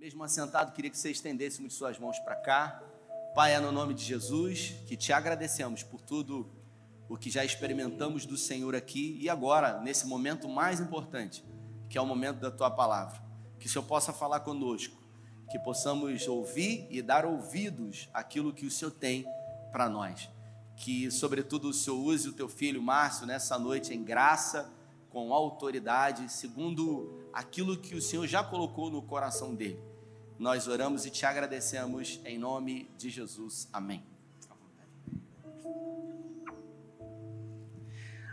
Mesmo assentado, queria que você estendesse de suas mãos para cá. Pai, é no nome de Jesus que te agradecemos por tudo o que já experimentamos do Senhor aqui e agora, nesse momento mais importante, que é o momento da tua palavra. Que o Senhor possa falar conosco, que possamos ouvir e dar ouvidos àquilo que o Senhor tem para nós. Que, sobretudo, o Senhor use o teu filho Márcio nessa noite em graça, com autoridade, segundo aquilo que o Senhor já colocou no coração dele nós oramos e te agradecemos em nome de Jesus. Amém.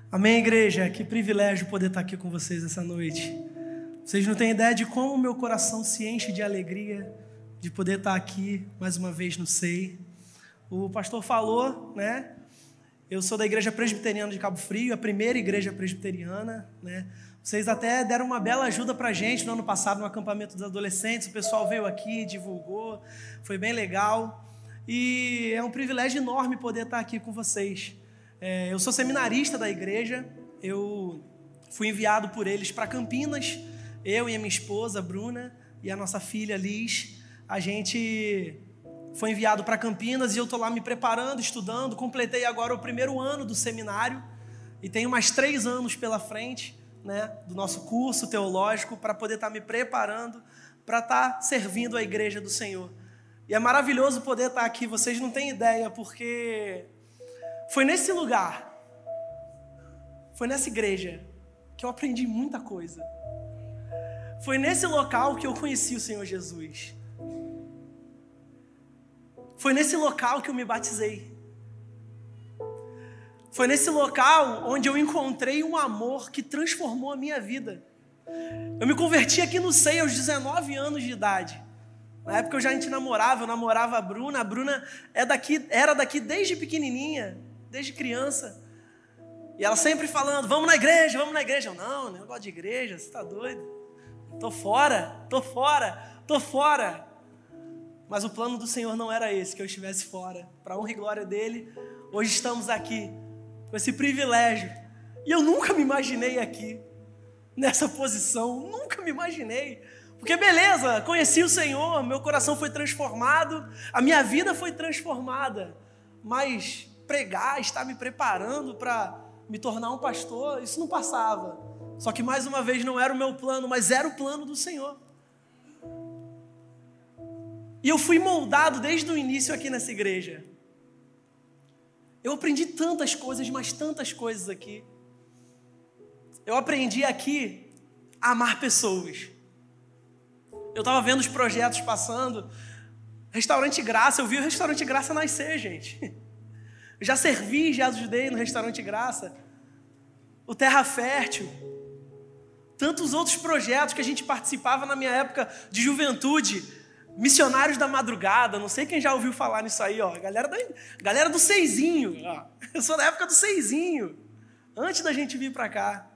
Amém, igreja. Que privilégio poder estar aqui com vocês essa noite. Vocês não têm ideia de como o meu coração se enche de alegria de poder estar aqui mais uma vez no SEI. O pastor falou, né? Eu sou da Igreja Presbiteriana de Cabo Frio, a primeira igreja presbiteriana, né? Vocês até deram uma bela ajuda para a gente no ano passado no acampamento dos adolescentes. O pessoal veio aqui, divulgou, foi bem legal. E é um privilégio enorme poder estar aqui com vocês. É, eu sou seminarista da igreja, eu fui enviado por eles para Campinas, eu e a minha esposa, Bruna, e a nossa filha Liz. A gente foi enviado para Campinas e eu estou lá me preparando, estudando. Completei agora o primeiro ano do seminário e tenho mais três anos pela frente né, do nosso curso teológico para poder estar tá me preparando para estar tá servindo a igreja do Senhor. E é maravilhoso poder estar tá aqui, vocês não têm ideia, porque foi nesse lugar, foi nessa igreja que eu aprendi muita coisa. Foi nesse local que eu conheci o Senhor Jesus. Foi nesse local que eu me batizei. Foi nesse local onde eu encontrei um amor que transformou a minha vida. Eu me converti aqui no SEI aos 19 anos de idade. Na época eu já a gente namorava, eu namorava a Bruna. A Bruna é daqui, era daqui desde pequenininha, desde criança. E ela sempre falando: vamos na igreja, vamos na igreja. Eu, não, não gosto de igreja, você está doido? Tô fora, tô fora, tô fora. Mas o plano do Senhor não era esse, que eu estivesse fora. Para honra e glória dele, hoje estamos aqui com esse privilégio. E eu nunca me imaginei aqui, nessa posição, nunca me imaginei. Porque beleza, conheci o Senhor, meu coração foi transformado, a minha vida foi transformada. Mas pregar, estar me preparando para me tornar um pastor, isso não passava. Só que mais uma vez não era o meu plano, mas era o plano do Senhor. E eu fui moldado desde o início aqui nessa igreja. Eu aprendi tantas coisas, mas tantas coisas aqui. Eu aprendi aqui a amar pessoas. Eu estava vendo os projetos passando. Restaurante Graça, eu vi o Restaurante Graça nascer, gente. Eu já servi, já ajudei no Restaurante Graça. O Terra Fértil. Tantos outros projetos que a gente participava na minha época de juventude Missionários da Madrugada, não sei quem já ouviu falar nisso aí, ó. Galera, da, galera do Seizinho. Eu sou da época do Seizinho. Antes da gente vir para cá.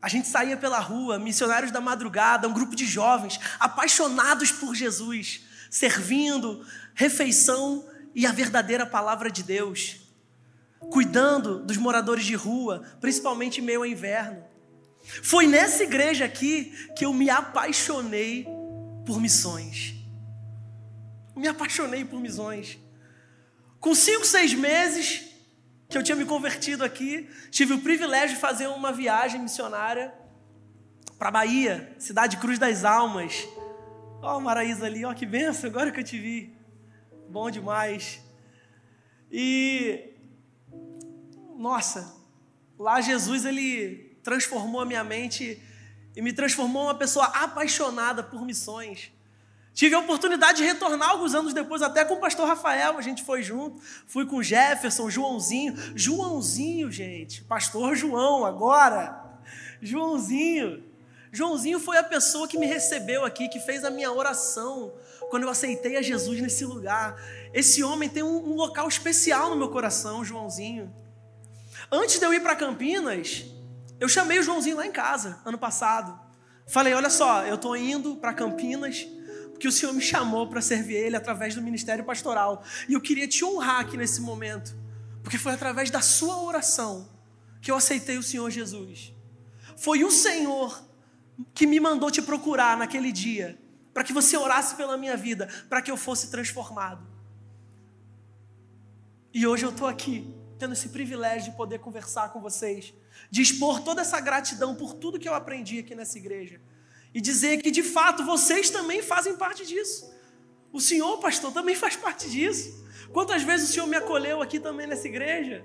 A gente saía pela rua, missionários da madrugada, um grupo de jovens apaixonados por Jesus, servindo, refeição e a verdadeira palavra de Deus, cuidando dos moradores de rua, principalmente em meio ao inverno. Foi nessa igreja aqui que eu me apaixonei por missões. Me apaixonei por missões. Com cinco, seis meses que eu tinha me convertido aqui, tive o privilégio de fazer uma viagem missionária para Bahia, cidade Cruz das Almas. Ó, oh, Maraísa ali, ó, oh, que benção, agora que eu te vi. Bom demais. E, nossa, lá Jesus, ele transformou a minha mente e me transformou uma pessoa apaixonada por missões. Tive a oportunidade de retornar alguns anos depois, até com o pastor Rafael, a gente foi junto. Fui com Jefferson, Joãozinho. Joãozinho, gente, pastor João, agora. Joãozinho. Joãozinho foi a pessoa que me recebeu aqui, que fez a minha oração quando eu aceitei a Jesus nesse lugar. Esse homem tem um, um local especial no meu coração, Joãozinho. Antes de eu ir para Campinas, eu chamei o Joãozinho lá em casa, ano passado. Falei: olha só, eu estou indo para Campinas, porque o Senhor me chamou para servir Ele através do ministério pastoral. E eu queria te honrar aqui nesse momento, porque foi através da sua oração que eu aceitei o Senhor Jesus. Foi o Senhor que me mandou te procurar naquele dia, para que você orasse pela minha vida, para que eu fosse transformado. E hoje eu estou aqui, tendo esse privilégio de poder conversar com vocês, de expor toda essa gratidão por tudo que eu aprendi aqui nessa igreja e dizer que de fato vocês também fazem parte disso. O senhor, pastor, também faz parte disso. Quantas vezes o senhor me acolheu aqui também nessa igreja?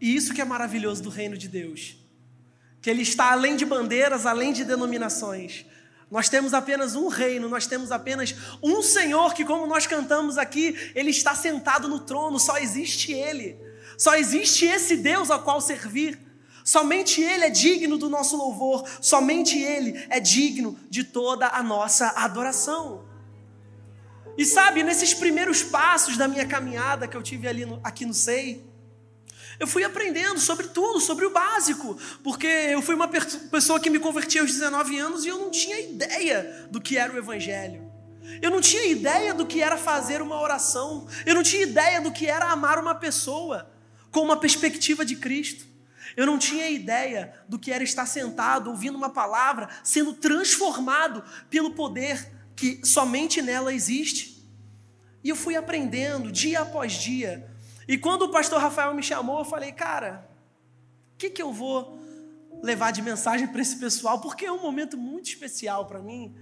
E isso que é maravilhoso do reino de Deus, que ele está além de bandeiras, além de denominações. Nós temos apenas um reino, nós temos apenas um Senhor que, como nós cantamos aqui, ele está sentado no trono, só existe ele. Só existe esse Deus ao qual servir. Somente Ele é digno do nosso louvor, somente Ele é digno de toda a nossa adoração. E sabe, nesses primeiros passos da minha caminhada que eu tive ali no, aqui no SEI, eu fui aprendendo sobre tudo, sobre o básico, porque eu fui uma pessoa que me converti aos 19 anos e eu não tinha ideia do que era o Evangelho. Eu não tinha ideia do que era fazer uma oração. Eu não tinha ideia do que era amar uma pessoa com uma perspectiva de Cristo. Eu não tinha ideia do que era estar sentado, ouvindo uma palavra, sendo transformado pelo poder que somente nela existe. E eu fui aprendendo dia após dia e quando o pastor Rafael me chamou, eu falei, cara, o que, que eu vou levar de mensagem para esse pessoal? Porque é um momento muito especial para mim.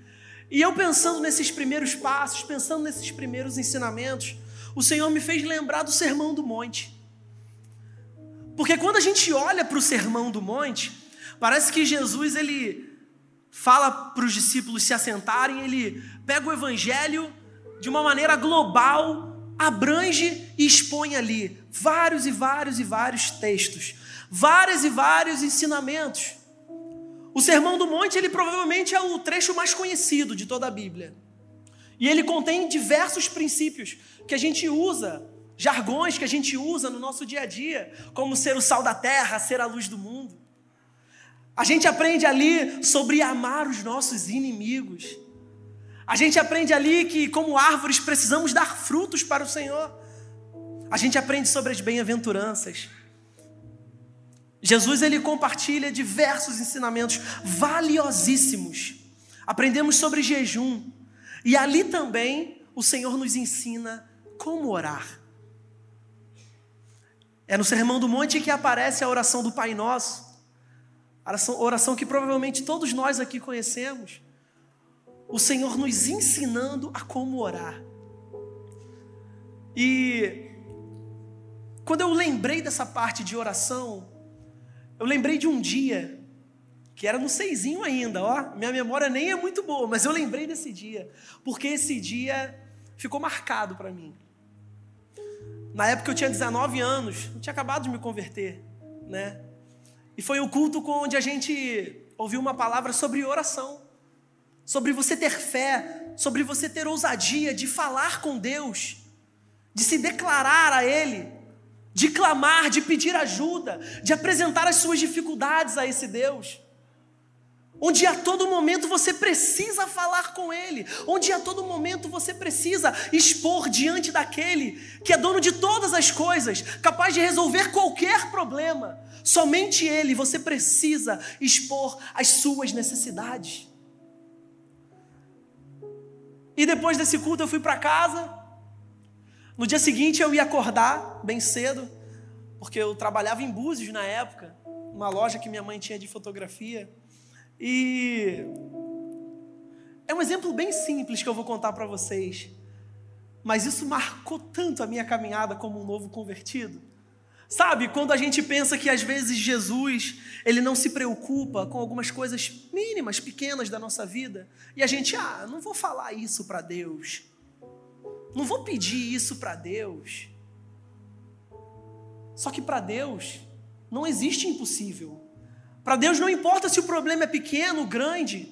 E eu pensando nesses primeiros passos, pensando nesses primeiros ensinamentos, o Senhor me fez lembrar do Sermão do Monte. Porque quando a gente olha para o Sermão do Monte, parece que Jesus ele fala para os discípulos se assentarem, ele pega o evangelho de uma maneira global abrange e expõe ali vários e vários e vários textos, vários e vários ensinamentos. O Sermão do Monte, ele provavelmente é o trecho mais conhecido de toda a Bíblia. E ele contém diversos princípios que a gente usa, jargões que a gente usa no nosso dia a dia, como ser o sal da terra, ser a luz do mundo. A gente aprende ali sobre amar os nossos inimigos. A gente aprende ali que, como árvores, precisamos dar frutos para o Senhor. A gente aprende sobre as bem-aventuranças. Jesus ele compartilha diversos ensinamentos valiosíssimos. Aprendemos sobre jejum. E ali também o Senhor nos ensina como orar. É no Sermão do Monte que aparece a oração do Pai Nosso. Oração, oração que provavelmente todos nós aqui conhecemos o Senhor nos ensinando a como orar. E quando eu lembrei dessa parte de oração, eu lembrei de um dia, que era no seisinho ainda, ó. Minha memória nem é muito boa, mas eu lembrei desse dia, porque esse dia ficou marcado para mim. Na época eu tinha 19 anos, eu tinha acabado de me converter, né? E foi o culto onde a gente ouviu uma palavra sobre oração sobre você ter fé, sobre você ter ousadia de falar com Deus, de se declarar a Ele, de clamar, de pedir ajuda, de apresentar as suas dificuldades a esse Deus. Onde a todo momento você precisa falar com Ele, onde a todo momento você precisa expor diante daquele que é dono de todas as coisas, capaz de resolver qualquer problema. Somente Ele você precisa expor as suas necessidades. E depois desse culto eu fui para casa. No dia seguinte eu ia acordar bem cedo, porque eu trabalhava em Búzios na época, uma loja que minha mãe tinha de fotografia. E é um exemplo bem simples que eu vou contar para vocês, mas isso marcou tanto a minha caminhada como um novo convertido. Sabe, quando a gente pensa que às vezes Jesus, ele não se preocupa com algumas coisas mínimas, pequenas da nossa vida, e a gente, ah, não vou falar isso para Deus. Não vou pedir isso para Deus. Só que para Deus não existe impossível. Para Deus não importa se o problema é pequeno, grande.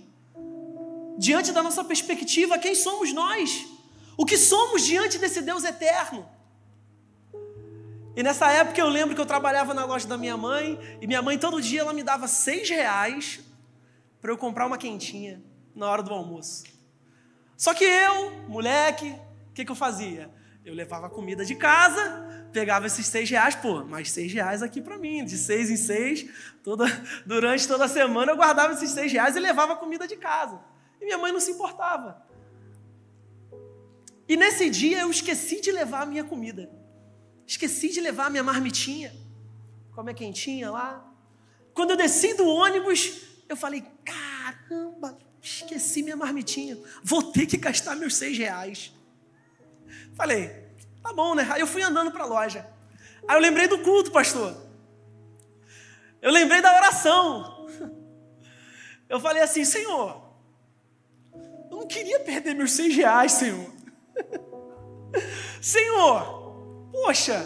Diante da nossa perspectiva, quem somos nós? O que somos diante desse Deus eterno? E nessa época eu lembro que eu trabalhava na loja da minha mãe e minha mãe todo dia ela me dava seis reais para eu comprar uma quentinha na hora do almoço. Só que eu, moleque, o que, que eu fazia? Eu levava comida de casa pegava esses seis reais, pô, mais seis reais aqui para mim, de seis em seis, toda, durante toda a semana eu guardava esses seis reais e levava comida de casa. E minha mãe não se importava. E nesse dia eu esqueci de levar a minha comida. Esqueci de levar a minha marmitinha. Como é quentinha lá. Quando eu desci do ônibus, eu falei: caramba, esqueci minha marmitinha. Vou ter que gastar meus seis reais. Falei, tá bom, né? Aí eu fui andando para a loja. Aí eu lembrei do culto, pastor. Eu lembrei da oração. Eu falei assim, Senhor, eu não queria perder meus seis reais, Senhor. Senhor, poxa,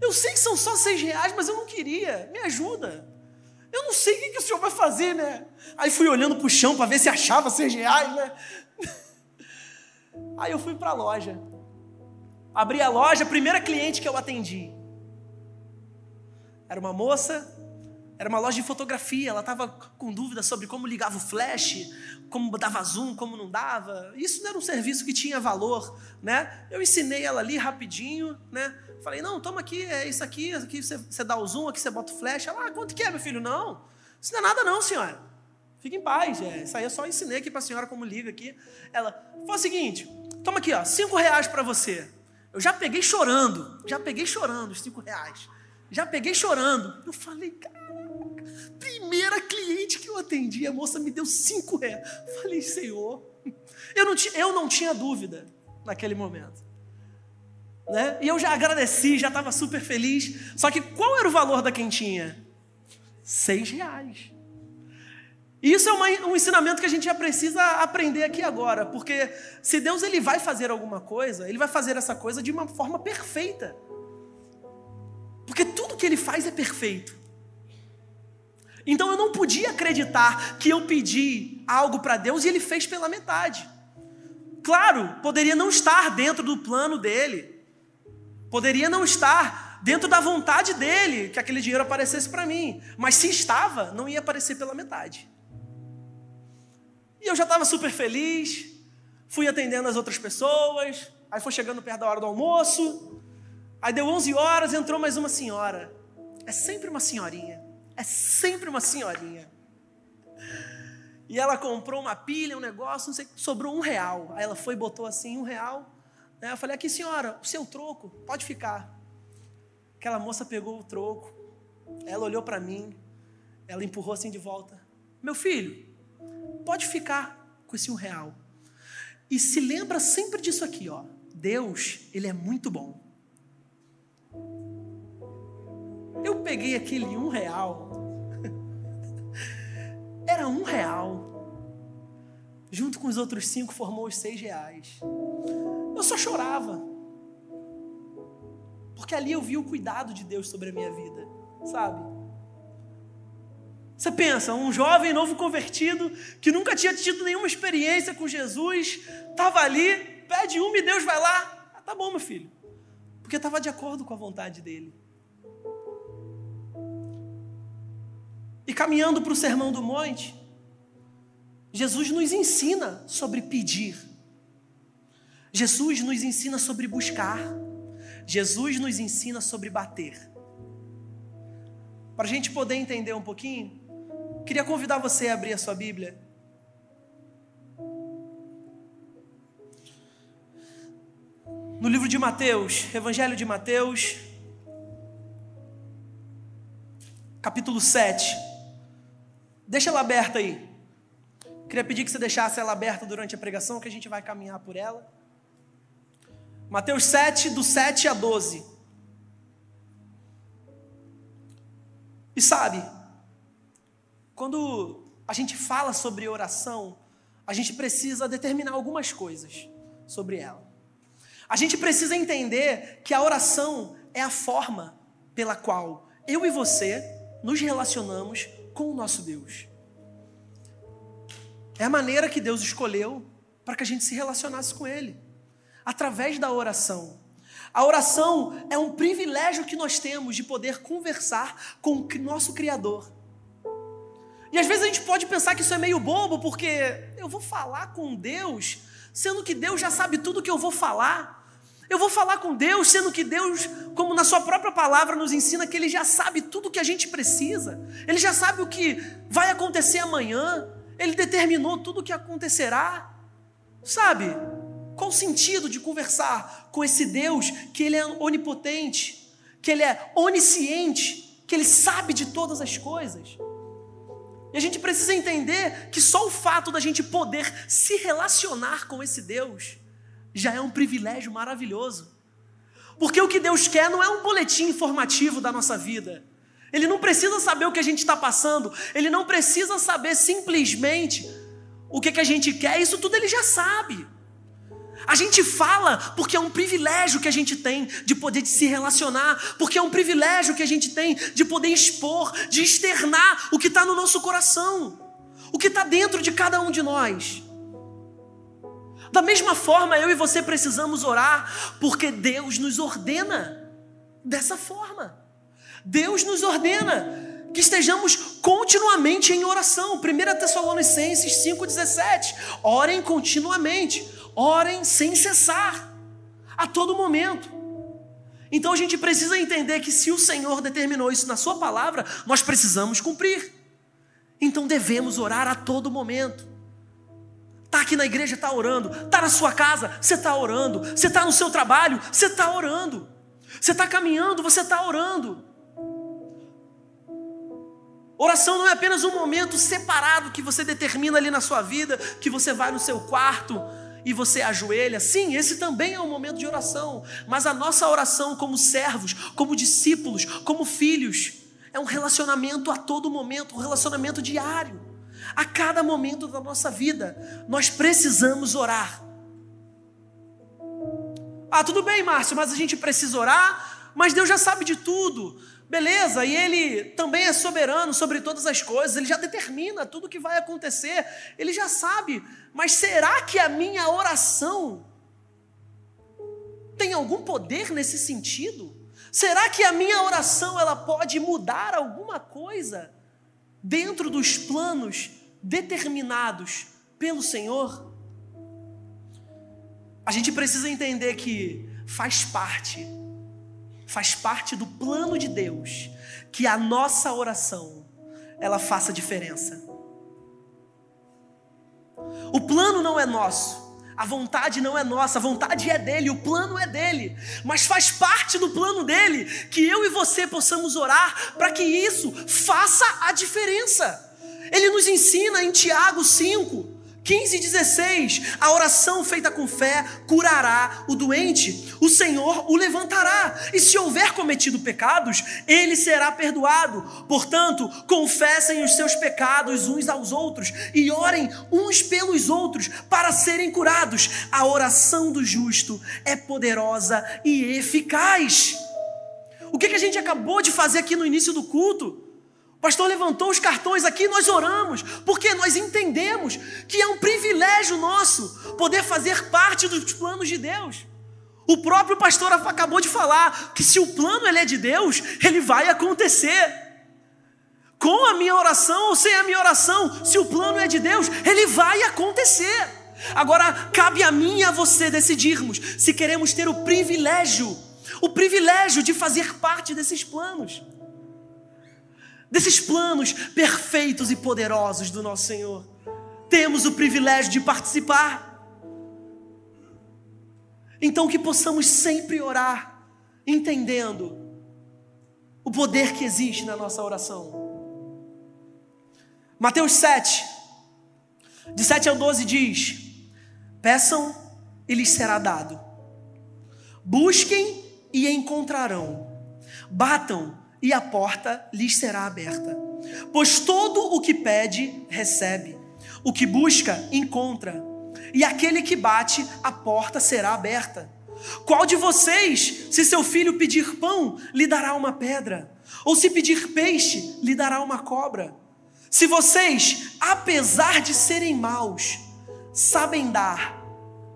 eu sei que são só seis reais, mas eu não queria. Me ajuda. Eu não sei o que, que o senhor vai fazer, né? Aí fui olhando para o chão para ver se achava seis reais, né? Aí eu fui para a loja. Abri a loja, primeira cliente que eu atendi. Era uma moça, era uma loja de fotografia, ela estava com dúvida sobre como ligava o flash, como dava zoom, como não dava. Isso não era um serviço que tinha valor, né? Eu ensinei ela ali rapidinho, né? Falei, não, toma aqui, é isso aqui, aqui você, você dá o zoom, aqui você bota o flash. Ela, ah, quanto que é, meu filho? Não, isso não é nada não, senhora. Fique em paz, é, isso aí eu só ensinei aqui para a senhora como liga aqui. Ela, foi o seguinte, toma aqui, ó, cinco reais para você. Eu já peguei chorando, já peguei chorando os cinco reais. Já peguei chorando. Eu falei, caraca, primeira cliente que eu atendi, a moça me deu cinco reais. Falei, Senhor, eu não, eu não tinha dúvida naquele momento. Né? E eu já agradeci, já estava super feliz. Só que qual era o valor da quentinha? Seis reais. E isso é uma, um ensinamento que a gente já precisa aprender aqui agora, porque se Deus ele vai fazer alguma coisa, ele vai fazer essa coisa de uma forma perfeita. Porque tudo que ele faz é perfeito. Então eu não podia acreditar que eu pedi algo para Deus e ele fez pela metade. Claro, poderia não estar dentro do plano dele, poderia não estar dentro da vontade dele que aquele dinheiro aparecesse para mim, mas se estava, não ia aparecer pela metade. E eu já estava super feliz, fui atendendo as outras pessoas, aí foi chegando perto da hora do almoço, aí deu 11 horas, entrou mais uma senhora. É sempre uma senhorinha, é sempre uma senhorinha. E ela comprou uma pilha, um negócio, não sei, sobrou um real. Aí ela foi e botou assim, um real. Eu falei, aqui senhora, o seu troco, pode ficar. Aquela moça pegou o troco, ela olhou para mim, ela empurrou assim de volta. Meu filho, pode ficar com esse um real. E se lembra sempre disso aqui, ó. Deus, ele é muito bom. Eu peguei aquele um real. Era um real. Junto com os outros cinco formou os seis reais. Eu só chorava. Porque ali eu vi o cuidado de Deus sobre a minha vida, sabe? Você pensa, um jovem novo convertido, que nunca tinha tido nenhuma experiência com Jesus, estava ali, pede uma e Deus vai lá. Ah, tá bom, meu filho. Porque estava de acordo com a vontade dele. E caminhando para o Sermão do Monte, Jesus nos ensina sobre pedir. Jesus nos ensina sobre buscar. Jesus nos ensina sobre bater. Para a gente poder entender um pouquinho, Queria convidar você a abrir a sua Bíblia. No livro de Mateus, Evangelho de Mateus, capítulo 7. Deixa ela aberta aí. Queria pedir que você deixasse ela aberta durante a pregação, que a gente vai caminhar por ela. Mateus 7, do 7 a 12. E sabe, quando a gente fala sobre oração, a gente precisa determinar algumas coisas sobre ela. A gente precisa entender que a oração é a forma pela qual eu e você nos relacionamos com o nosso Deus. É a maneira que Deus escolheu para que a gente se relacionasse com Ele através da oração. A oração é um privilégio que nós temos de poder conversar com o nosso Criador e às vezes a gente pode pensar que isso é meio bobo, porque eu vou falar com Deus, sendo que Deus já sabe tudo que eu vou falar. Eu vou falar com Deus, sendo que Deus, como na Sua própria palavra, nos ensina que Ele já sabe tudo o que a gente precisa, Ele já sabe o que vai acontecer amanhã, Ele determinou tudo o que acontecerá. Sabe? Qual o sentido de conversar com esse Deus que Ele é onipotente, que Ele é onisciente, que Ele sabe de todas as coisas? E a gente precisa entender que só o fato da gente poder se relacionar com esse Deus já é um privilégio maravilhoso. Porque o que Deus quer não é um boletim informativo da nossa vida. Ele não precisa saber o que a gente está passando, ele não precisa saber simplesmente o que, que a gente quer, isso tudo ele já sabe. A gente fala porque é um privilégio que a gente tem de poder se relacionar, porque é um privilégio que a gente tem de poder expor, de externar o que está no nosso coração, o que está dentro de cada um de nós. Da mesma forma, eu e você precisamos orar, porque Deus nos ordena dessa forma. Deus nos ordena que estejamos continuamente em oração. 1 Tessalonicenses 5,17. Orem continuamente orem sem cessar, a todo momento. Então a gente precisa entender que se o Senhor determinou isso na Sua palavra, nós precisamos cumprir. Então devemos orar a todo momento. Está aqui na igreja, está orando. Está na sua casa, você está orando. Você está no seu trabalho, você está orando. Você está caminhando, você está orando. Oração não é apenas um momento separado que você determina ali na sua vida, que você vai no seu quarto, e você ajoelha, sim, esse também é um momento de oração, mas a nossa oração como servos, como discípulos, como filhos, é um relacionamento a todo momento, um relacionamento diário. A cada momento da nossa vida, nós precisamos orar. Ah, tudo bem, Márcio, mas a gente precisa orar, mas Deus já sabe de tudo. Beleza, e Ele também é soberano sobre todas as coisas, Ele já determina tudo o que vai acontecer, Ele já sabe, mas será que a minha oração tem algum poder nesse sentido? Será que a minha oração ela pode mudar alguma coisa dentro dos planos determinados pelo Senhor? A gente precisa entender que faz parte faz parte do plano de Deus que a nossa oração ela faça diferença. O plano não é nosso. A vontade não é nossa, a vontade é dele, o plano é dele, mas faz parte do plano dele que eu e você possamos orar para que isso faça a diferença. Ele nos ensina em Tiago 5, 15 e 16, a oração feita com fé curará o doente, o Senhor o levantará, e se houver cometido pecados, ele será perdoado. Portanto, confessem os seus pecados uns aos outros e orem uns pelos outros para serem curados. A oração do justo é poderosa e eficaz. O que, que a gente acabou de fazer aqui no início do culto? Pastor levantou os cartões aqui, nós oramos, porque nós entendemos que é um privilégio nosso poder fazer parte dos planos de Deus. O próprio pastor acabou de falar que se o plano ele é de Deus, ele vai acontecer. Com a minha oração ou sem a minha oração, se o plano é de Deus, ele vai acontecer. Agora cabe a mim e a você decidirmos se queremos ter o privilégio, o privilégio de fazer parte desses planos desses planos perfeitos e poderosos do nosso Senhor. Temos o privilégio de participar. Então, que possamos sempre orar, entendendo o poder que existe na nossa oração. Mateus 7, de 7 ao 12 diz: Peçam e lhes será dado, busquem e encontrarão, batam e a porta lhes será aberta. Pois todo o que pede, recebe, o que busca, encontra, e aquele que bate, a porta será aberta. Qual de vocês, se seu filho pedir pão, lhe dará uma pedra? Ou se pedir peixe, lhe dará uma cobra? Se vocês, apesar de serem maus, sabem dar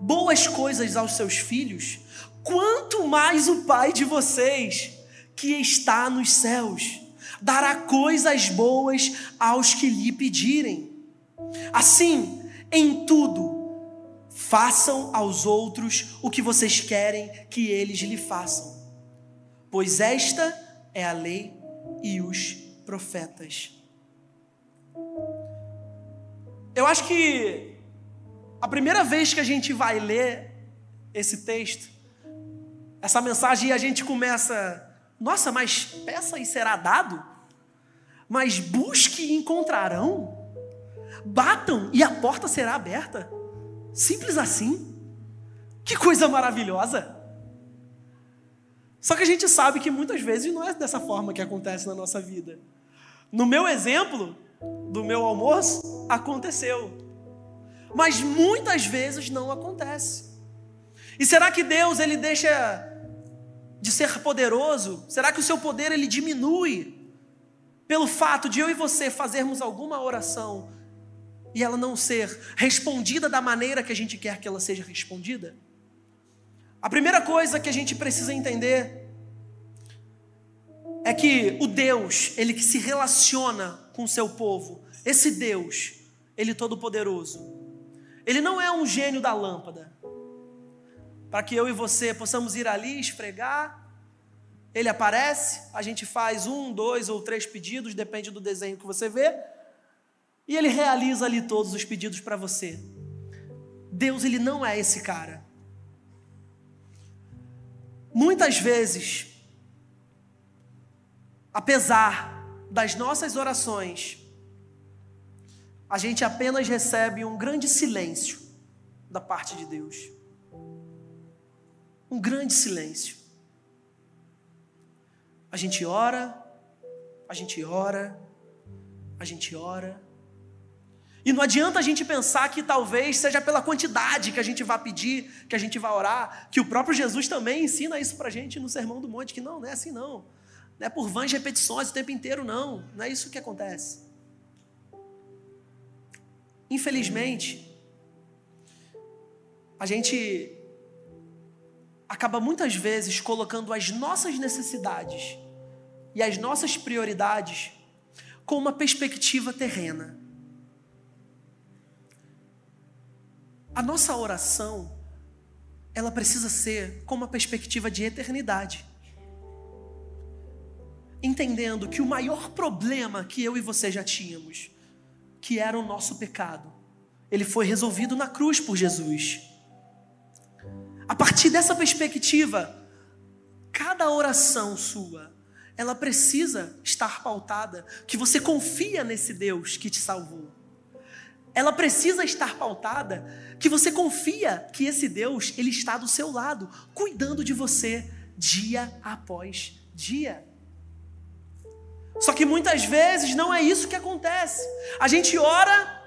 boas coisas aos seus filhos, quanto mais o Pai de vocês que está nos céus dará coisas boas aos que lhe pedirem. Assim, em tudo, Façam aos outros o que vocês querem que eles lhe façam, pois esta é a lei e os profetas. Eu acho que a primeira vez que a gente vai ler esse texto, essa mensagem, e a gente começa, nossa, mas peça e será dado, mas busque e encontrarão, batam e a porta será aberta. Simples assim. Que coisa maravilhosa. Só que a gente sabe que muitas vezes não é dessa forma que acontece na nossa vida. No meu exemplo, do meu almoço, aconteceu. Mas muitas vezes não acontece. E será que Deus ele deixa de ser poderoso? Será que o seu poder ele diminui pelo fato de eu e você fazermos alguma oração e ela não ser respondida da maneira que a gente quer que ela seja respondida? A primeira coisa que a gente precisa entender é que o Deus, ele que se relaciona com o seu povo, esse Deus, ele todo poderoso, ele não é um gênio da lâmpada. Para que eu e você possamos ir ali esfregar, ele aparece, a gente faz um, dois ou três pedidos, depende do desenho que você vê, e ele realiza ali todos os pedidos para você. Deus, ele não é esse cara. Muitas vezes, apesar das nossas orações, a gente apenas recebe um grande silêncio da parte de Deus. Um grande silêncio. A gente ora, a gente ora, a gente ora, e não adianta a gente pensar que talvez seja pela quantidade que a gente vai pedir, que a gente vai orar, que o próprio Jesus também ensina isso para a gente no Sermão do Monte, que não, não é assim não. Não é por vãs repetições o tempo inteiro, não. Não é isso que acontece. Infelizmente, a gente acaba muitas vezes colocando as nossas necessidades e as nossas prioridades com uma perspectiva terrena. A nossa oração, ela precisa ser com uma perspectiva de eternidade. Entendendo que o maior problema que eu e você já tínhamos, que era o nosso pecado, ele foi resolvido na cruz por Jesus. A partir dessa perspectiva, cada oração sua, ela precisa estar pautada que você confia nesse Deus que te salvou ela precisa estar pautada que você confia que esse Deus, ele está do seu lado, cuidando de você dia após dia. Só que muitas vezes não é isso que acontece. A gente ora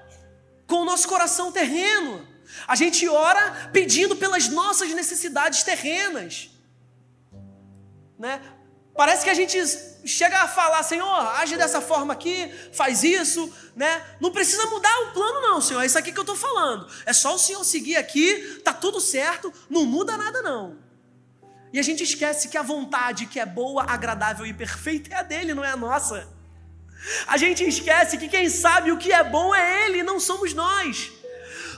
com o nosso coração terreno. A gente ora pedindo pelas nossas necessidades terrenas. Né? Parece que a gente chega a falar, Senhor, age dessa forma aqui, faz isso, né? Não precisa mudar o plano, não, Senhor. É isso aqui que eu estou falando. É só o Senhor seguir aqui, tá tudo certo, não muda nada, não. E a gente esquece que a vontade que é boa, agradável e perfeita é a dele, não é a nossa. A gente esquece que quem sabe o que é bom é ele, não somos nós.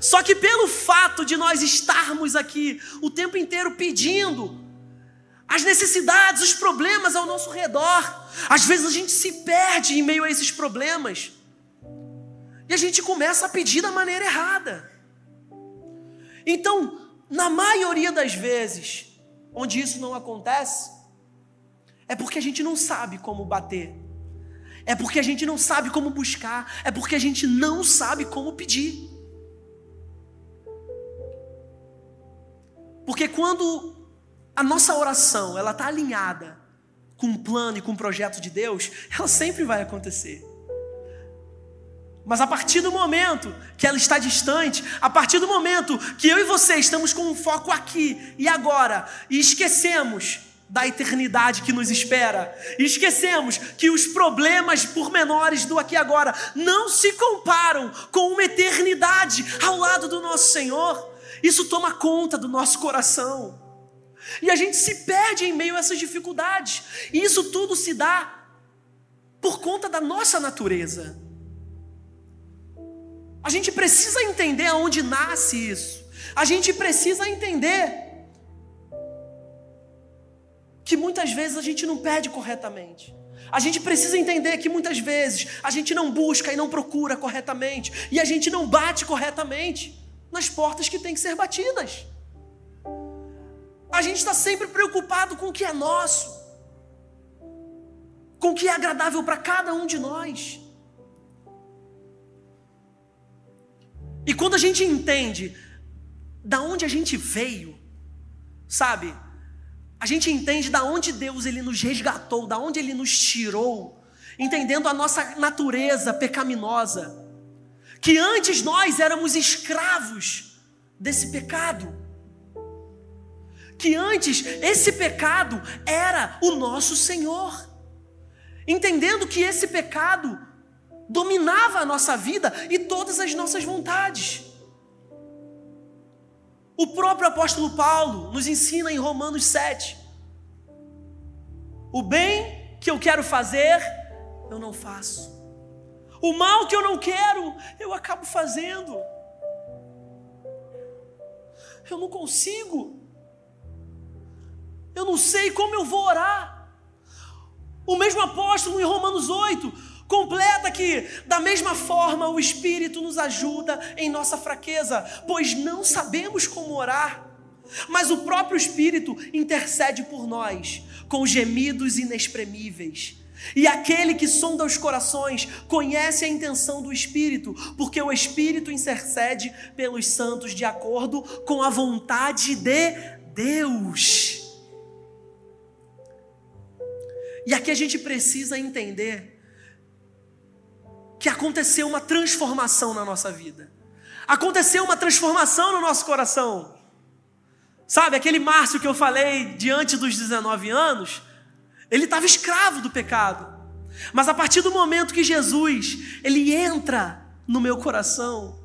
Só que pelo fato de nós estarmos aqui o tempo inteiro pedindo, as necessidades, os problemas ao nosso redor. Às vezes a gente se perde em meio a esses problemas. E a gente começa a pedir da maneira errada. Então, na maioria das vezes, onde isso não acontece, é porque a gente não sabe como bater. É porque a gente não sabe como buscar. É porque a gente não sabe como pedir. Porque quando a nossa oração, ela está alinhada com um plano e com um projeto de Deus, ela sempre vai acontecer. Mas a partir do momento que ela está distante, a partir do momento que eu e você estamos com um foco aqui e agora, e esquecemos da eternidade que nos espera, e esquecemos que os problemas pormenores do aqui e agora não se comparam com uma eternidade ao lado do nosso Senhor, isso toma conta do nosso coração. E a gente se perde em meio a essas dificuldades. E isso tudo se dá por conta da nossa natureza. A gente precisa entender aonde nasce isso. A gente precisa entender que muitas vezes a gente não pede corretamente. A gente precisa entender que muitas vezes a gente não busca e não procura corretamente, e a gente não bate corretamente nas portas que têm que ser batidas. A gente está sempre preocupado com o que é nosso, com o que é agradável para cada um de nós. E quando a gente entende da onde a gente veio, sabe? A gente entende da onde Deus ele nos resgatou, da onde ele nos tirou, entendendo a nossa natureza pecaminosa, que antes nós éramos escravos desse pecado. Que antes esse pecado era o nosso Senhor. Entendendo que esse pecado dominava a nossa vida e todas as nossas vontades. O próprio apóstolo Paulo nos ensina em Romanos 7: o bem que eu quero fazer, eu não faço. O mal que eu não quero, eu acabo fazendo. Eu não consigo. Eu não sei como eu vou orar. O mesmo apóstolo em Romanos 8 Completa que, da mesma forma, o Espírito nos ajuda em nossa fraqueza, pois não sabemos como orar. Mas o próprio Espírito intercede por nós, com gemidos inexprimíveis. E aquele que sonda os corações conhece a intenção do Espírito, porque o Espírito intercede pelos santos de acordo com a vontade de Deus. E aqui a gente precisa entender que aconteceu uma transformação na nossa vida. Aconteceu uma transformação no nosso coração. Sabe, aquele Márcio que eu falei diante dos 19 anos, ele estava escravo do pecado. Mas a partir do momento que Jesus, ele entra no meu coração,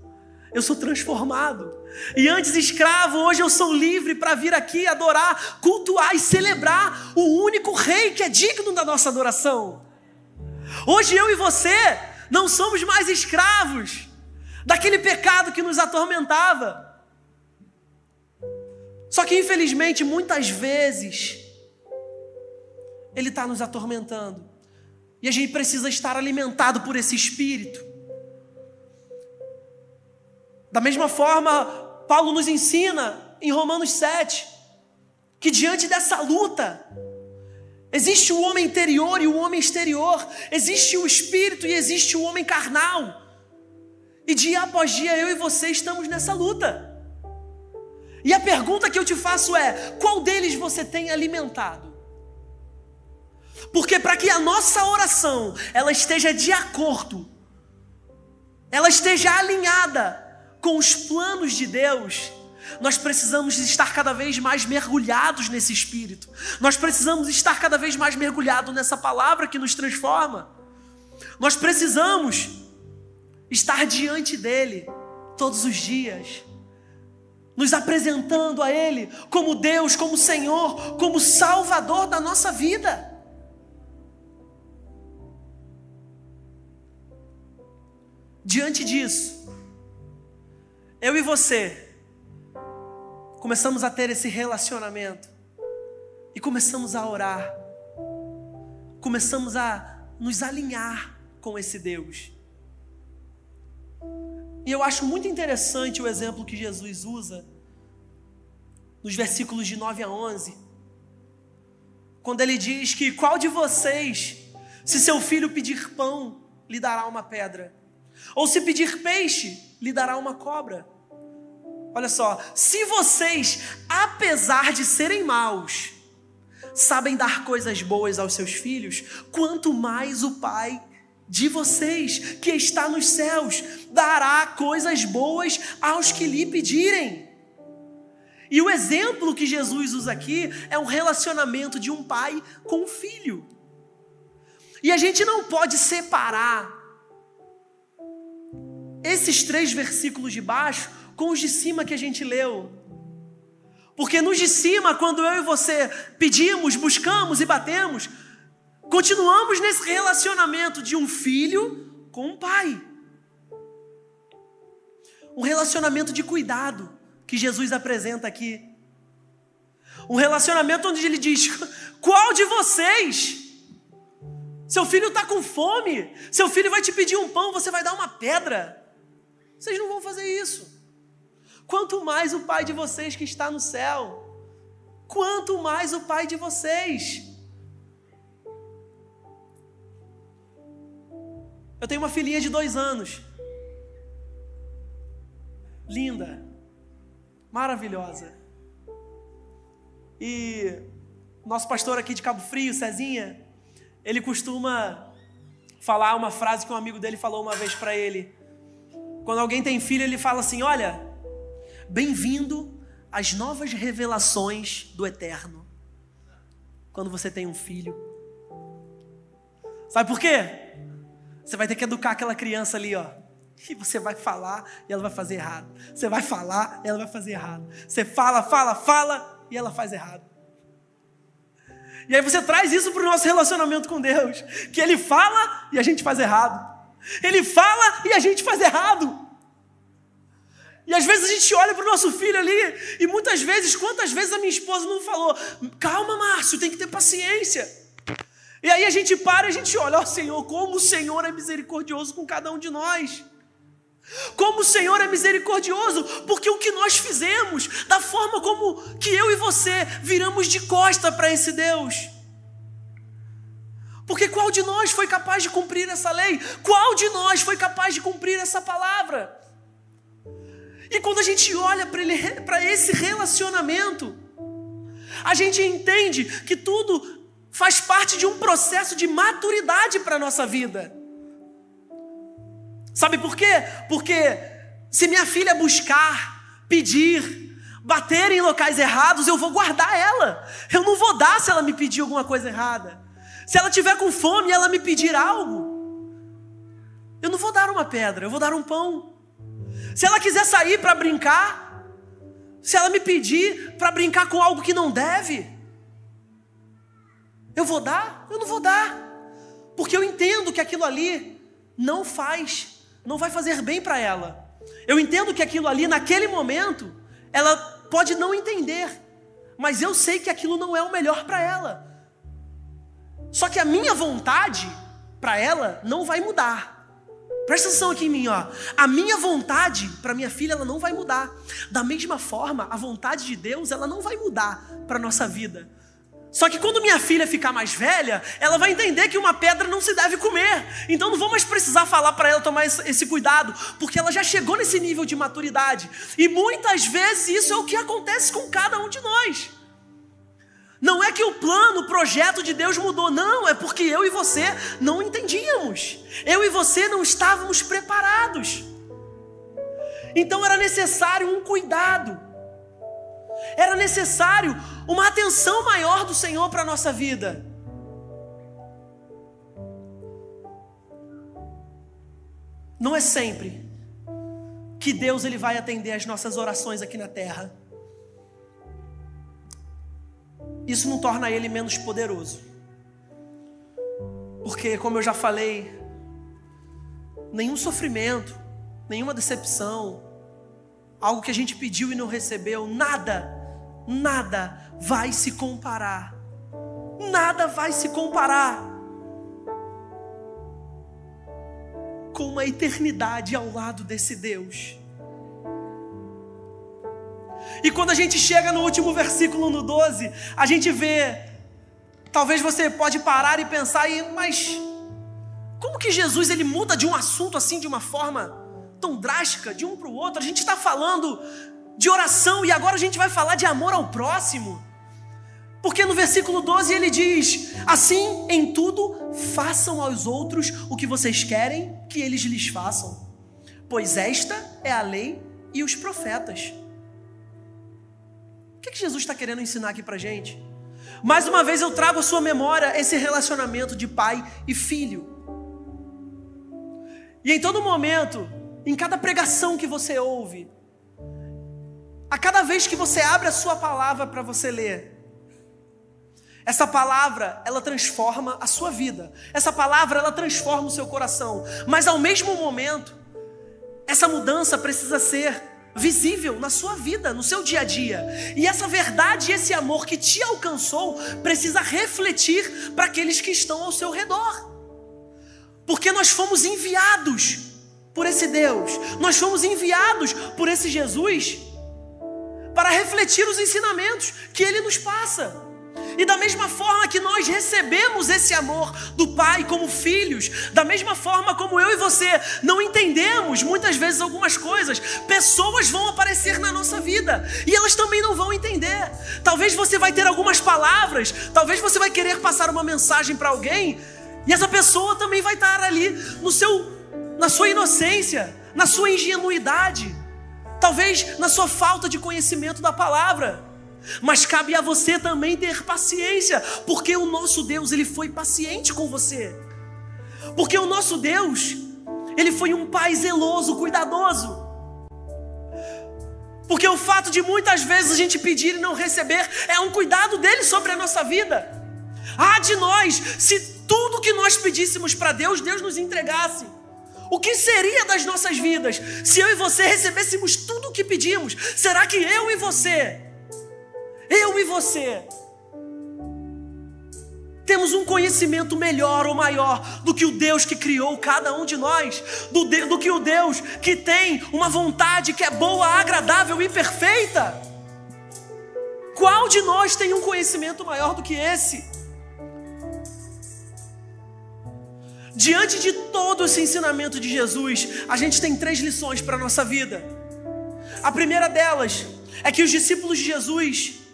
eu sou transformado. E antes escravo, hoje eu sou livre para vir aqui adorar, cultuar e celebrar o único rei que é digno da nossa adoração. Hoje eu e você não somos mais escravos daquele pecado que nos atormentava. Só que infelizmente, muitas vezes, ele está nos atormentando. E a gente precisa estar alimentado por esse espírito. Da mesma forma, Paulo nos ensina em Romanos 7 que diante dessa luta, Existe o homem interior e o homem exterior. Existe o espírito e existe o homem carnal. E dia após dia eu e você estamos nessa luta. E a pergunta que eu te faço é: qual deles você tem alimentado? Porque para que a nossa oração ela esteja de acordo, ela esteja alinhada com os planos de Deus, nós precisamos estar cada vez mais mergulhados nesse espírito. Nós precisamos estar cada vez mais mergulhados nessa palavra que nos transforma. Nós precisamos estar diante dele todos os dias, nos apresentando a ele como Deus, como Senhor, como Salvador da nossa vida. Diante disso, eu e você começamos a ter esse relacionamento e começamos a orar, começamos a nos alinhar com esse Deus. E eu acho muito interessante o exemplo que Jesus usa nos versículos de 9 a 11, quando ele diz que qual de vocês, se seu filho pedir pão, lhe dará uma pedra, ou se pedir peixe, lhe dará uma cobra. Olha só, se vocês, apesar de serem maus, sabem dar coisas boas aos seus filhos, quanto mais o Pai de vocês, que está nos céus, dará coisas boas aos que lhe pedirem. E o exemplo que Jesus usa aqui é um relacionamento de um pai com um filho. E a gente não pode separar esses três versículos de baixo com os de cima que a gente leu. Porque nos de cima, quando eu e você pedimos, buscamos e batemos, continuamos nesse relacionamento de um filho com um pai. Um relacionamento de cuidado, que Jesus apresenta aqui. Um relacionamento onde ele diz: Qual de vocês? Seu filho está com fome, seu filho vai te pedir um pão, você vai dar uma pedra. Vocês não vão fazer isso. Quanto mais o Pai de vocês que está no céu, quanto mais o Pai de vocês. Eu tenho uma filhinha de dois anos, linda, maravilhosa. E nosso pastor aqui de Cabo Frio, Cezinha, ele costuma falar uma frase que um amigo dele falou uma vez para ele. Quando alguém tem filho, ele fala assim: Olha, bem-vindo às novas revelações do eterno. Quando você tem um filho. Sabe por quê? Você vai ter que educar aquela criança ali, ó. E você vai falar e ela vai fazer errado. Você vai falar e ela vai fazer errado. Você fala, fala, fala e ela faz errado. E aí você traz isso para o nosso relacionamento com Deus. Que Ele fala e a gente faz errado. Ele fala e a gente faz errado. E às vezes a gente olha para o nosso filho ali, e muitas vezes, quantas vezes a minha esposa não falou: calma, Márcio, tem que ter paciência. E aí a gente para e a gente olha: ó oh, Senhor, como o Senhor é misericordioso com cada um de nós. Como o Senhor é misericordioso, porque o que nós fizemos, da forma como que eu e você viramos de costa para esse Deus. Porque qual de nós foi capaz de cumprir essa lei? Qual de nós foi capaz de cumprir essa palavra? E quando a gente olha para esse relacionamento, a gente entende que tudo faz parte de um processo de maturidade para a nossa vida. Sabe por quê? Porque se minha filha buscar, pedir, bater em locais errados, eu vou guardar ela. Eu não vou dar se ela me pedir alguma coisa errada. Se ela tiver com fome e ela me pedir algo, eu não vou dar uma pedra, eu vou dar um pão. Se ela quiser sair para brincar, se ela me pedir para brincar com algo que não deve, eu vou dar? Eu não vou dar. Porque eu entendo que aquilo ali não faz não vai fazer bem para ela. Eu entendo que aquilo ali, naquele momento, ela pode não entender, mas eu sei que aquilo não é o melhor para ela. Só que a minha vontade para ela não vai mudar. Presta atenção aqui em mim, ó. A minha vontade para minha filha ela não vai mudar. Da mesma forma, a vontade de Deus ela não vai mudar para nossa vida. Só que quando minha filha ficar mais velha, ela vai entender que uma pedra não se deve comer. Então não vou mais precisar falar para ela tomar esse cuidado, porque ela já chegou nesse nível de maturidade. E muitas vezes isso é o que acontece com cada um de nós. Não é que o plano, o projeto de Deus mudou, não, é porque eu e você não entendíamos. Eu e você não estávamos preparados. Então era necessário um cuidado. Era necessário uma atenção maior do Senhor para a nossa vida. Não é sempre que Deus ele vai atender as nossas orações aqui na terra. Isso não torna ele menos poderoso. Porque, como eu já falei, nenhum sofrimento, nenhuma decepção, algo que a gente pediu e não recebeu, nada, nada vai se comparar. Nada vai se comparar com uma eternidade ao lado desse Deus. E quando a gente chega no último versículo, no 12, a gente vê, talvez você pode parar e pensar, mas como que Jesus ele muda de um assunto assim de uma forma tão drástica de um para o outro. A gente está falando de oração e agora a gente vai falar de amor ao próximo. Porque no versículo 12 ele diz: Assim em tudo façam aos outros o que vocês querem que eles lhes façam, pois esta é a lei e os profetas. Que, que Jesus está querendo ensinar aqui para gente? Mais uma vez eu trago à sua memória esse relacionamento de pai e filho. E em todo momento, em cada pregação que você ouve, a cada vez que você abre a sua palavra para você ler, essa palavra, ela transforma a sua vida. Essa palavra, ela transforma o seu coração. Mas ao mesmo momento, essa mudança precisa ser visível na sua vida, no seu dia a dia. E essa verdade, esse amor que te alcançou, precisa refletir para aqueles que estão ao seu redor. Porque nós fomos enviados por esse Deus, nós fomos enviados por esse Jesus para refletir os ensinamentos que ele nos passa. E da mesma forma que nós recebemos esse amor do Pai como filhos, da mesma forma como eu e você não entendemos muitas vezes algumas coisas, pessoas vão aparecer na nossa vida e elas também não vão entender. Talvez você vai ter algumas palavras, talvez você vai querer passar uma mensagem para alguém e essa pessoa também vai estar ali no seu na sua inocência, na sua ingenuidade, talvez na sua falta de conhecimento da palavra. Mas cabe a você também ter paciência, porque o nosso Deus, ele foi paciente com você. Porque o nosso Deus, ele foi um pai zeloso, cuidadoso. Porque o fato de muitas vezes a gente pedir e não receber é um cuidado dele sobre a nossa vida. Ah, de nós, se tudo que nós pedíssemos para Deus, Deus nos entregasse. O que seria das nossas vidas se eu e você recebêssemos tudo o que pedimos? Será que eu e você eu e você temos um conhecimento melhor ou maior do que o Deus que criou cada um de nós, do, de, do que o Deus que tem uma vontade que é boa, agradável e perfeita. Qual de nós tem um conhecimento maior do que esse? Diante de todo esse ensinamento de Jesus, a gente tem três lições para a nossa vida. A primeira delas é que os discípulos de Jesus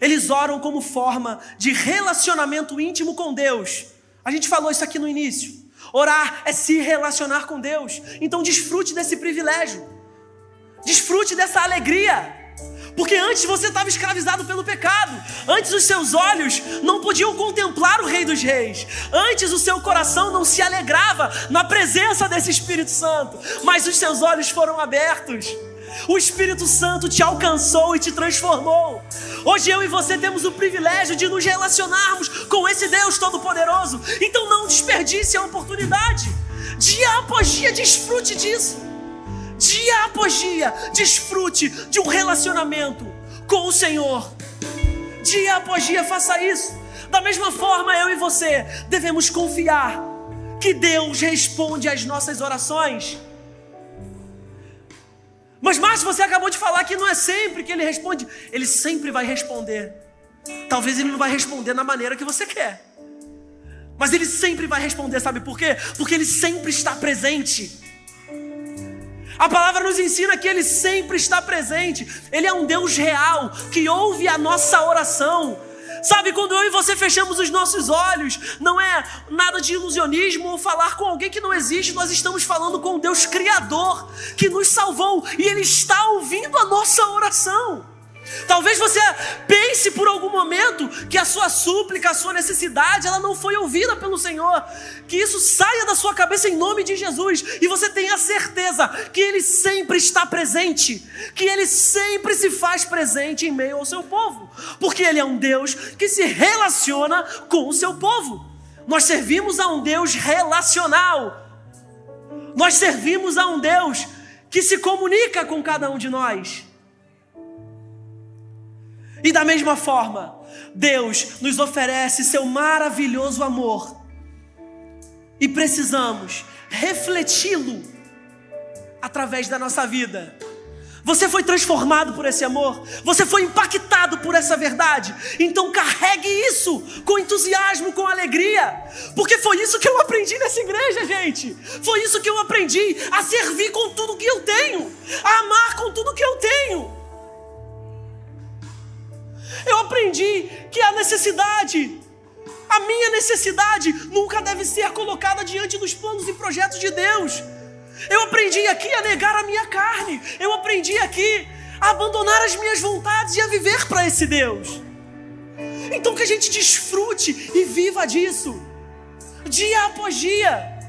eles oram como forma de relacionamento íntimo com Deus. A gente falou isso aqui no início. Orar é se relacionar com Deus. Então desfrute desse privilégio. Desfrute dessa alegria. Porque antes você estava escravizado pelo pecado. Antes os seus olhos não podiam contemplar o Rei dos Reis. Antes o seu coração não se alegrava na presença desse Espírito Santo. Mas os seus olhos foram abertos. O Espírito Santo te alcançou e te transformou. Hoje eu e você temos o privilégio de nos relacionarmos com esse Deus Todo-Poderoso. Então não desperdice a oportunidade. Dia após dia, desfrute disso. Dia após dia, desfrute de um relacionamento com o Senhor. Dia após dia, faça isso. Da mesma forma, eu e você devemos confiar que Deus responde às nossas orações. Mas Márcio, você acabou de falar que não é sempre que ele responde. Ele sempre vai responder. Talvez ele não vai responder na maneira que você quer. Mas ele sempre vai responder, sabe por quê? Porque ele sempre está presente. A palavra nos ensina que ele sempre está presente. Ele é um Deus real que ouve a nossa oração. Sabe, quando eu e você fechamos os nossos olhos, não é nada de ilusionismo ou falar com alguém que não existe, nós estamos falando com o Deus Criador que nos salvou e Ele está ouvindo a nossa oração. Talvez você pense por algum momento que a sua súplica, a sua necessidade, ela não foi ouvida pelo Senhor. Que isso saia da sua cabeça em nome de Jesus e você tenha certeza que Ele sempre está presente, que Ele sempre se faz presente em meio ao seu povo, porque Ele é um Deus que se relaciona com o seu povo. Nós servimos a um Deus relacional. Nós servimos a um Deus que se comunica com cada um de nós. E da mesma forma, Deus nos oferece seu maravilhoso amor. E precisamos refleti-lo através da nossa vida. Você foi transformado por esse amor, você foi impactado por essa verdade. Então carregue isso com entusiasmo, com alegria, porque foi isso que eu aprendi nessa igreja, gente. Foi isso que eu aprendi a servir com tudo que eu tenho, a amar com tudo que eu tenho. Eu aprendi que a necessidade, a minha necessidade, nunca deve ser colocada diante dos planos e projetos de Deus. Eu aprendi aqui a negar a minha carne. Eu aprendi aqui a abandonar as minhas vontades e a viver para esse Deus. Então que a gente desfrute e viva disso, dia após dia.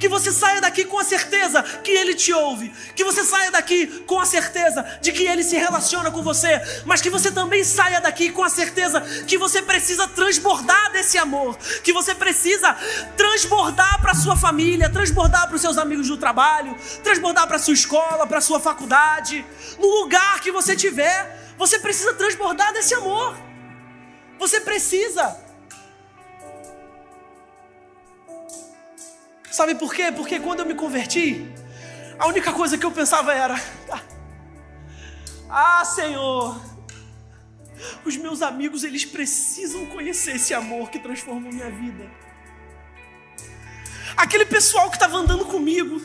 Que você saia daqui com a certeza que Ele te ouve. Que você saia daqui com a certeza de que Ele se relaciona com você. Mas que você também saia daqui com a certeza que você precisa transbordar desse amor. Que você precisa transbordar para sua família, transbordar para os seus amigos do trabalho, transbordar para sua escola, para sua faculdade, no lugar que você tiver. Você precisa transbordar desse amor. Você precisa. Sabe por quê? Porque quando eu me converti, a única coisa que eu pensava era: Ah, Senhor, os meus amigos, eles precisam conhecer esse amor que transformou minha vida. Aquele pessoal que estava andando comigo,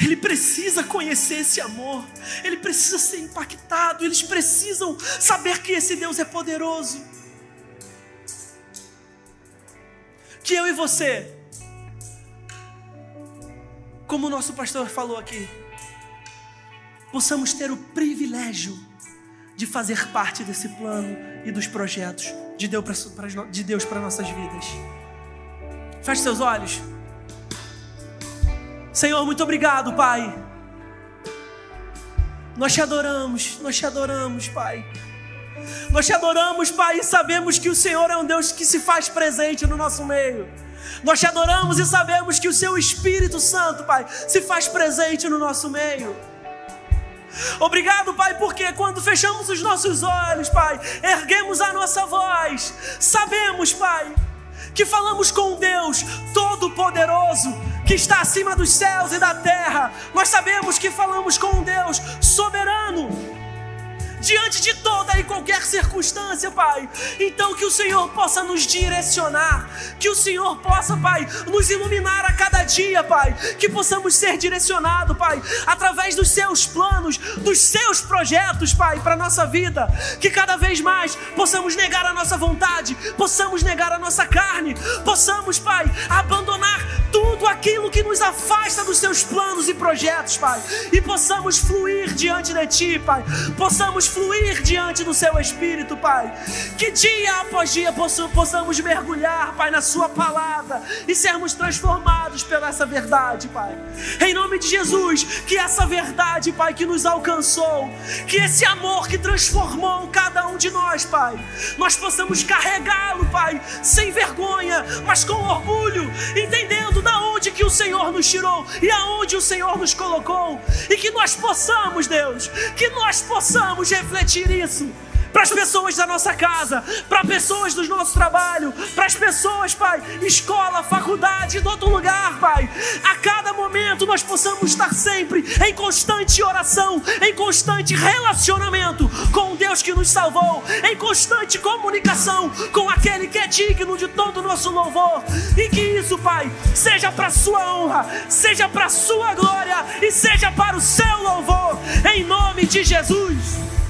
ele precisa conhecer esse amor, ele precisa ser impactado, eles precisam saber que esse Deus é poderoso. Que eu e você como o nosso pastor falou aqui, possamos ter o privilégio de fazer parte desse plano e dos projetos de Deus para nossas vidas. Feche seus olhos. Senhor, muito obrigado, Pai. Nós te adoramos, nós te adoramos, Pai. Nós te adoramos, Pai, e sabemos que o Senhor é um Deus que se faz presente no nosso meio. Nós te adoramos e sabemos que o Seu Espírito Santo, Pai, se faz presente no nosso meio. Obrigado, Pai, porque quando fechamos os nossos olhos, Pai, erguemos a nossa voz, sabemos, Pai, que falamos com Deus Todo-Poderoso, que está acima dos céus e da terra. Nós sabemos que falamos com Deus soberano diante de toda e qualquer circunstância, Pai. Então que o Senhor possa nos direcionar, que o Senhor possa, Pai, nos iluminar a cada dia, Pai, que possamos ser direcionados, Pai, através dos seus planos, dos seus projetos, Pai, para nossa vida, que cada vez mais possamos negar a nossa vontade, possamos negar a nossa carne, possamos, Pai, abandonar tudo aquilo que nos afasta dos seus planos e projetos, Pai, e possamos fluir diante de Ti, Pai, possamos fluir diante do Seu Espírito, Pai. Que dia após dia possamos mergulhar, Pai, na Sua palavra e sermos transformados pela essa verdade, Pai. Em nome de Jesus, que essa verdade, Pai, que nos alcançou, que esse amor que transformou cada um de nós, Pai, nós possamos carregá-lo, Pai, sem vergonha, mas com orgulho, entendendo da onde que o Senhor nos tirou e aonde o Senhor nos colocou, e que nós possamos, Deus, que nós possamos refletir isso para as pessoas da nossa casa, para pessoas do nosso trabalho, para as pessoas, Pai, escola, faculdade, em outro lugar, Pai. A cada momento nós possamos estar sempre em constante oração, em constante relacionamento com o Deus que nos salvou, em constante comunicação com aquele que é digno de todo o nosso louvor. E que isso, Pai, seja para Sua honra, seja para Sua glória e seja para o seu louvor, em nome de Jesus.